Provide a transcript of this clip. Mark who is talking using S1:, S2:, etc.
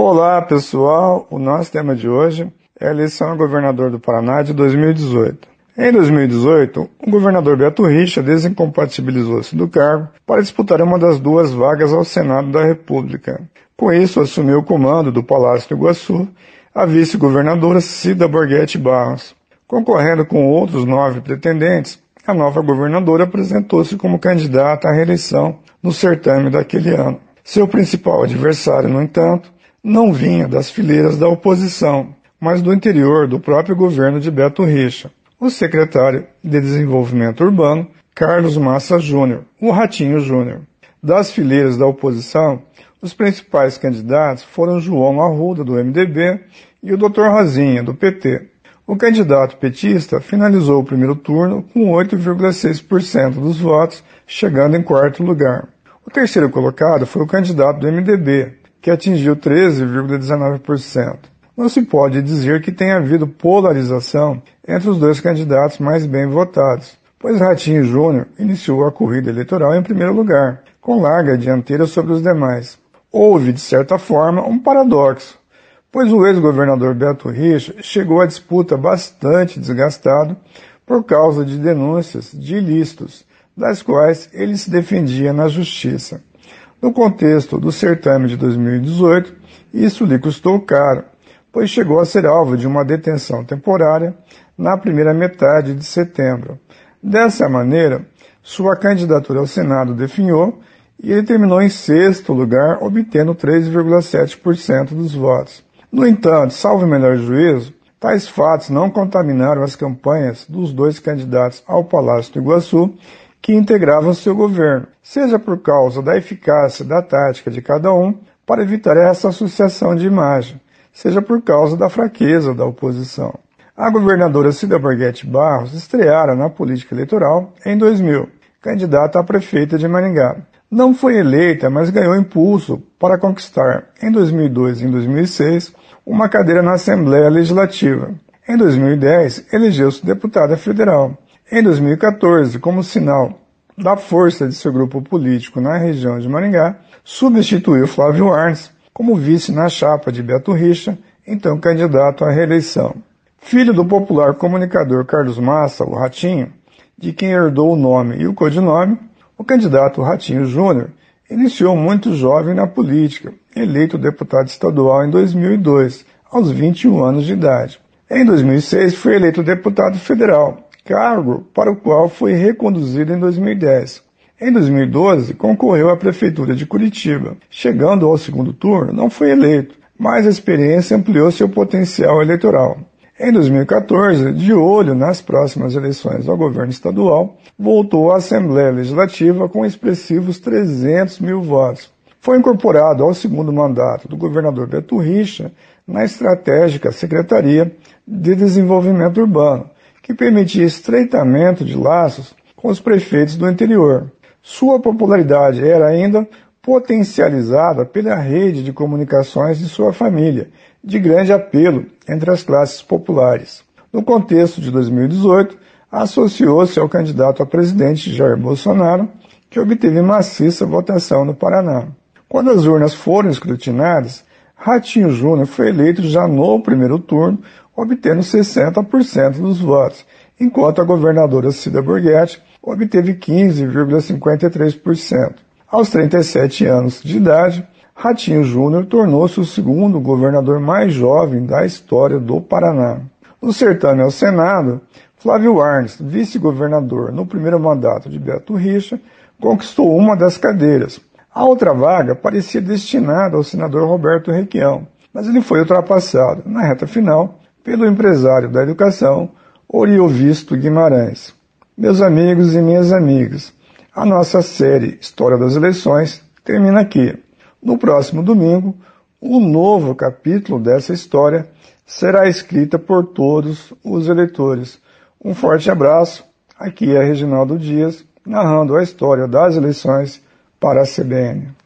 S1: Olá pessoal, o nosso tema de hoje é a eleição a governador do Paraná de 2018. Em 2018, o governador Beto Richa desincompatibilizou-se do cargo para disputar uma das duas vagas ao Senado da República. Com isso, assumiu o comando do Palácio do Iguaçu a vice-governadora Cida Borghetti Barros. Concorrendo com outros nove pretendentes, a nova governadora apresentou-se como candidata à reeleição no certame daquele ano. Seu principal adversário, no entanto, não vinha das fileiras da oposição, mas do interior do próprio governo de Beto Richa, o secretário de Desenvolvimento Urbano, Carlos Massa Júnior, o Ratinho Júnior. Das fileiras da oposição, os principais candidatos foram João Arruda, do MDB, e o Dr. Rosinha, do PT. O candidato petista finalizou o primeiro turno com 8,6% dos votos, chegando em quarto lugar. O terceiro colocado foi o candidato do MDB, que atingiu 13,19%. Não se pode dizer que tenha havido polarização entre os dois candidatos mais bem votados, pois Ratinho Júnior iniciou a corrida eleitoral em primeiro lugar, com larga dianteira sobre os demais. Houve, de certa forma, um paradoxo, pois o ex-governador Beto Richa chegou à disputa bastante desgastado por causa de denúncias de ilícitos, das quais ele se defendia na justiça. No contexto do certame de 2018, isso lhe custou caro, pois chegou a ser alvo de uma detenção temporária na primeira metade de setembro. Dessa maneira, sua candidatura ao Senado definhou e ele terminou em sexto lugar, obtendo 3,7% dos votos. No entanto, salvo melhor juízo, tais fatos não contaminaram as campanhas dos dois candidatos ao Palácio do Iguaçu que integravam seu governo, seja por causa da eficácia da tática de cada um para evitar essa associação de imagem, seja por causa da fraqueza da oposição. A governadora Cida Borghetti Barros estreara na política eleitoral em 2000, candidata a prefeita de Maringá. Não foi eleita, mas ganhou impulso para conquistar, em 2002 e em 2006, uma cadeira na Assembleia Legislativa. Em 2010, elegeu-se deputada federal em 2014, como sinal da força de seu grupo político na região de Maringá, substituiu Flávio Arnes como vice na chapa de Beto Richa, então candidato à reeleição. Filho do popular comunicador Carlos Massa, o Ratinho, de quem herdou o nome e o codinome, o candidato Ratinho Júnior iniciou muito jovem na política, eleito deputado estadual em 2002, aos 21 anos de idade. Em 2006 foi eleito deputado federal cargo para o qual foi reconduzido em 2010. Em 2012, concorreu à Prefeitura de Curitiba. Chegando ao segundo turno, não foi eleito, mas a experiência ampliou seu potencial eleitoral. Em 2014, de olho nas próximas eleições ao governo estadual, voltou à Assembleia Legislativa com expressivos 300 mil votos. Foi incorporado ao segundo mandato do governador Beto Richa na estratégica Secretaria de Desenvolvimento Urbano, que permitia estreitamento de laços com os prefeitos do interior. Sua popularidade era ainda potencializada pela rede de comunicações de sua família, de grande apelo entre as classes populares. No contexto de 2018, associou-se ao candidato a presidente Jair Bolsonaro, que obteve maciça votação no Paraná. Quando as urnas foram escrutinadas, Ratinho Júnior foi eleito já no primeiro turno, obtendo 60% dos votos, enquanto a governadora Cida Borghetti obteve 15,53%. Aos 37 anos de idade, Ratinho Júnior tornou-se o segundo governador mais jovem da história do Paraná. No certame ao Senado, Flávio Arnes, vice-governador no primeiro mandato de Beto Richa, conquistou uma das cadeiras. A outra vaga parecia destinada ao senador Roberto Requião, mas ele foi ultrapassado na reta final pelo empresário da educação, Oriovisto Guimarães. Meus amigos e minhas amigas, a nossa série História das Eleições termina aqui. No próximo domingo, um novo capítulo dessa história será escrita por todos os eleitores. Um forte abraço. Aqui é Reginaldo Dias, narrando a história das eleições para a CBN.